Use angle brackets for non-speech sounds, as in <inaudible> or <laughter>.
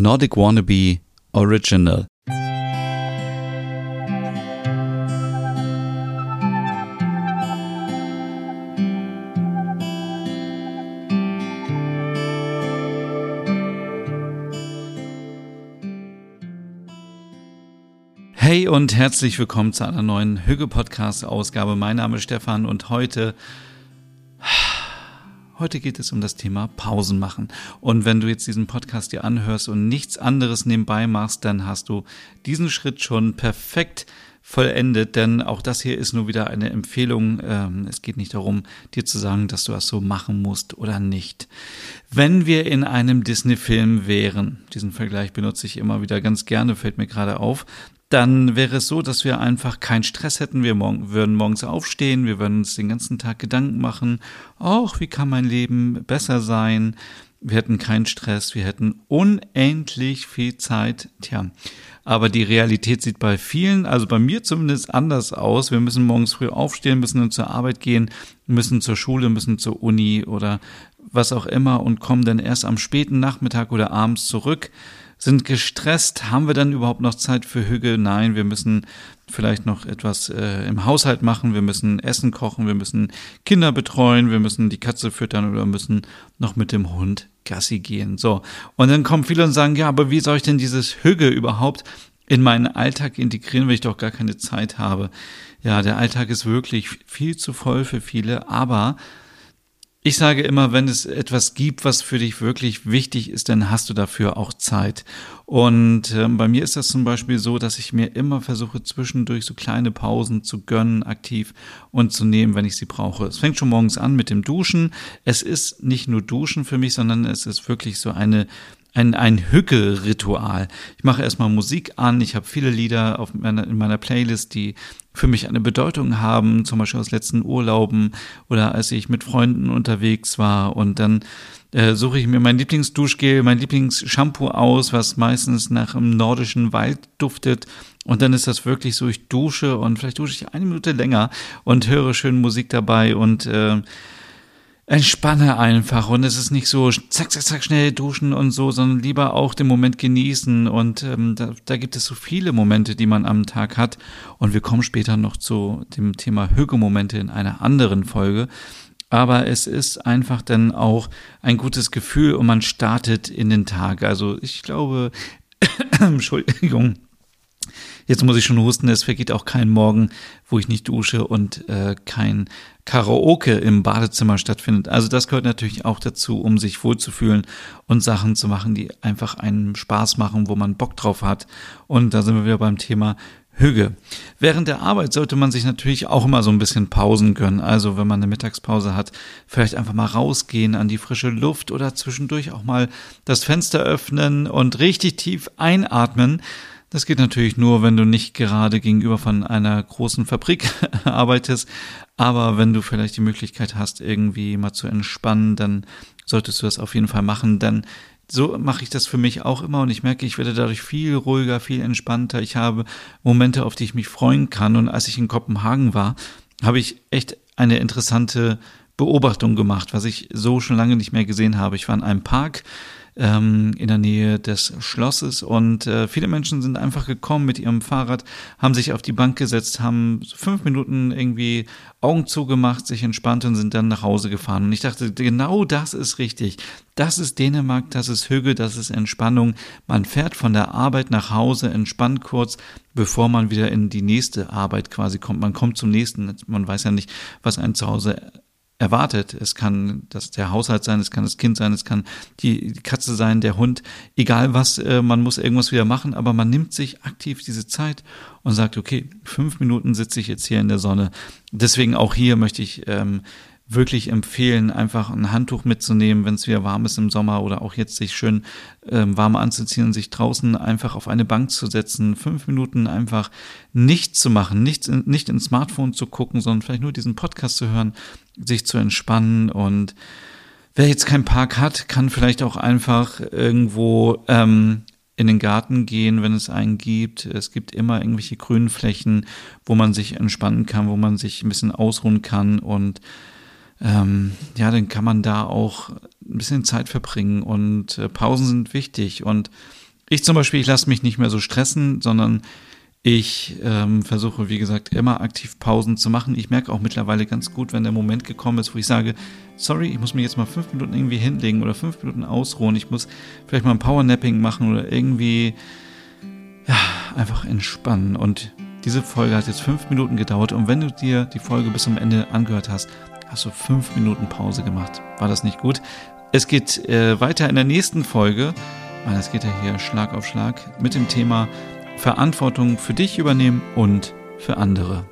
Nordic Wannabe Original. Hey und herzlich willkommen zu einer neuen Hüge Podcast Ausgabe. Mein Name ist Stefan und heute Heute geht es um das Thema Pausen machen. Und wenn du jetzt diesen Podcast dir anhörst und nichts anderes nebenbei machst, dann hast du diesen Schritt schon perfekt vollendet, denn auch das hier ist nur wieder eine Empfehlung. Ähm, es geht nicht darum, dir zu sagen, dass du das so machen musst oder nicht. Wenn wir in einem Disney-Film wären, diesen Vergleich benutze ich immer wieder ganz gerne, fällt mir gerade auf, dann wäre es so, dass wir einfach keinen Stress hätten. Wir morgen, würden morgens aufstehen, wir würden uns den ganzen Tag Gedanken machen, ach, wie kann mein Leben besser sein? Wir hätten keinen Stress, wir hätten unendlich viel Zeit. Tja, aber die Realität sieht bei vielen, also bei mir zumindest anders aus. Wir müssen morgens früh aufstehen, müssen zur Arbeit gehen, müssen zur Schule, müssen zur Uni oder was auch immer und kommen dann erst am späten Nachmittag oder abends zurück sind gestresst. Haben wir dann überhaupt noch Zeit für Hüge? Nein, wir müssen vielleicht noch etwas äh, im Haushalt machen. Wir müssen Essen kochen, wir müssen Kinder betreuen, wir müssen die Katze füttern oder müssen noch mit dem Hund Gassi gehen. So. Und dann kommen viele und sagen, ja, aber wie soll ich denn dieses Hüge überhaupt in meinen Alltag integrieren, wenn ich doch gar keine Zeit habe? Ja, der Alltag ist wirklich viel zu voll für viele, aber ich sage immer, wenn es etwas gibt, was für dich wirklich wichtig ist, dann hast du dafür auch Zeit. Und äh, bei mir ist das zum Beispiel so, dass ich mir immer versuche, zwischendurch so kleine Pausen zu gönnen, aktiv und zu nehmen, wenn ich sie brauche. Es fängt schon morgens an mit dem Duschen. Es ist nicht nur Duschen für mich, sondern es ist wirklich so eine ein, ein Hücke-Ritual. Ich mache erstmal Musik an, ich habe viele Lieder auf meiner, in meiner Playlist, die für mich eine Bedeutung haben, zum Beispiel aus letzten Urlauben oder als ich mit Freunden unterwegs war. Und dann äh, suche ich mir mein Lieblingsduschgel, mein Lieblingsshampoo aus, was meistens nach einem nordischen Wald duftet. Und dann ist das wirklich so, ich dusche und vielleicht dusche ich eine Minute länger und höre schön Musik dabei. Und äh, entspanne einfach und es ist nicht so zack, zack, zack, schnell duschen und so, sondern lieber auch den Moment genießen und ähm, da, da gibt es so viele Momente, die man am Tag hat und wir kommen später noch zu dem Thema Hügemomente in einer anderen Folge. Aber es ist einfach dann auch ein gutes Gefühl und man startet in den Tag. Also ich glaube, <coughs> Entschuldigung, Jetzt muss ich schon husten, es vergeht auch kein Morgen, wo ich nicht dusche und äh, kein Karaoke im Badezimmer stattfindet. Also das gehört natürlich auch dazu, um sich wohlzufühlen und Sachen zu machen, die einfach einen Spaß machen, wo man Bock drauf hat. Und da sind wir wieder beim Thema Hüge. Während der Arbeit sollte man sich natürlich auch immer so ein bisschen Pausen gönnen. Also wenn man eine Mittagspause hat, vielleicht einfach mal rausgehen an die frische Luft oder zwischendurch auch mal das Fenster öffnen und richtig tief einatmen. Das geht natürlich nur, wenn du nicht gerade gegenüber von einer großen Fabrik <laughs> arbeitest. Aber wenn du vielleicht die Möglichkeit hast, irgendwie mal zu entspannen, dann solltest du das auf jeden Fall machen. Denn so mache ich das für mich auch immer und ich merke, ich werde dadurch viel ruhiger, viel entspannter. Ich habe Momente, auf die ich mich freuen kann. Und als ich in Kopenhagen war, habe ich echt eine interessante Beobachtung gemacht, was ich so schon lange nicht mehr gesehen habe. Ich war in einem Park, ähm, in der Nähe des Schlosses und äh, viele Menschen sind einfach gekommen mit ihrem Fahrrad, haben sich auf die Bank gesetzt, haben fünf Minuten irgendwie Augen zugemacht, sich entspannt und sind dann nach Hause gefahren. Und ich dachte, genau das ist richtig. Das ist Dänemark, das ist Hügel, das ist Entspannung. Man fährt von der Arbeit nach Hause, entspannt kurz, bevor man wieder in die nächste Arbeit quasi kommt. Man kommt zum nächsten. Man weiß ja nicht, was einen zu Hause erwartet. Es kann das der Haushalt sein, es kann das Kind sein, es kann die, Katze sein, der Hund, egal was, äh, man muss irgendwas wieder machen, aber man nimmt sich aktiv diese Zeit und sagt, okay, fünf Minuten sitze ich jetzt hier in der Sonne. Deswegen auch hier möchte ich ähm, wirklich empfehlen, einfach ein Handtuch mitzunehmen, wenn es wieder warm ist im Sommer oder auch jetzt sich schön ähm, warm anzuziehen und sich draußen einfach auf eine Bank zu setzen, fünf Minuten einfach nichts zu machen, nicht, nicht ins Smartphone zu gucken, sondern vielleicht nur diesen Podcast zu hören, sich zu entspannen und wer jetzt keinen Park hat, kann vielleicht auch einfach irgendwo ähm, in den Garten gehen, wenn es einen gibt. Es gibt immer irgendwelche grünen Flächen, wo man sich entspannen kann, wo man sich ein bisschen ausruhen kann und ähm, ja, dann kann man da auch ein bisschen Zeit verbringen und äh, Pausen sind wichtig und Ich zum Beispiel, ich lasse mich nicht mehr so stressen, sondern ich ähm, versuche, wie gesagt, immer aktiv Pausen zu machen. Ich merke auch mittlerweile ganz gut, wenn der Moment gekommen ist, wo ich sage, sorry, ich muss mich jetzt mal fünf Minuten irgendwie hinlegen oder fünf Minuten ausruhen. Ich muss vielleicht mal ein Powernapping machen oder irgendwie, ja, einfach entspannen. Und diese Folge hat jetzt fünf Minuten gedauert. Und wenn du dir die Folge bis zum Ende angehört hast, hast du fünf Minuten Pause gemacht. War das nicht gut? Es geht äh, weiter in der nächsten Folge. Es geht ja hier Schlag auf Schlag mit dem Thema Verantwortung für dich übernehmen und für andere.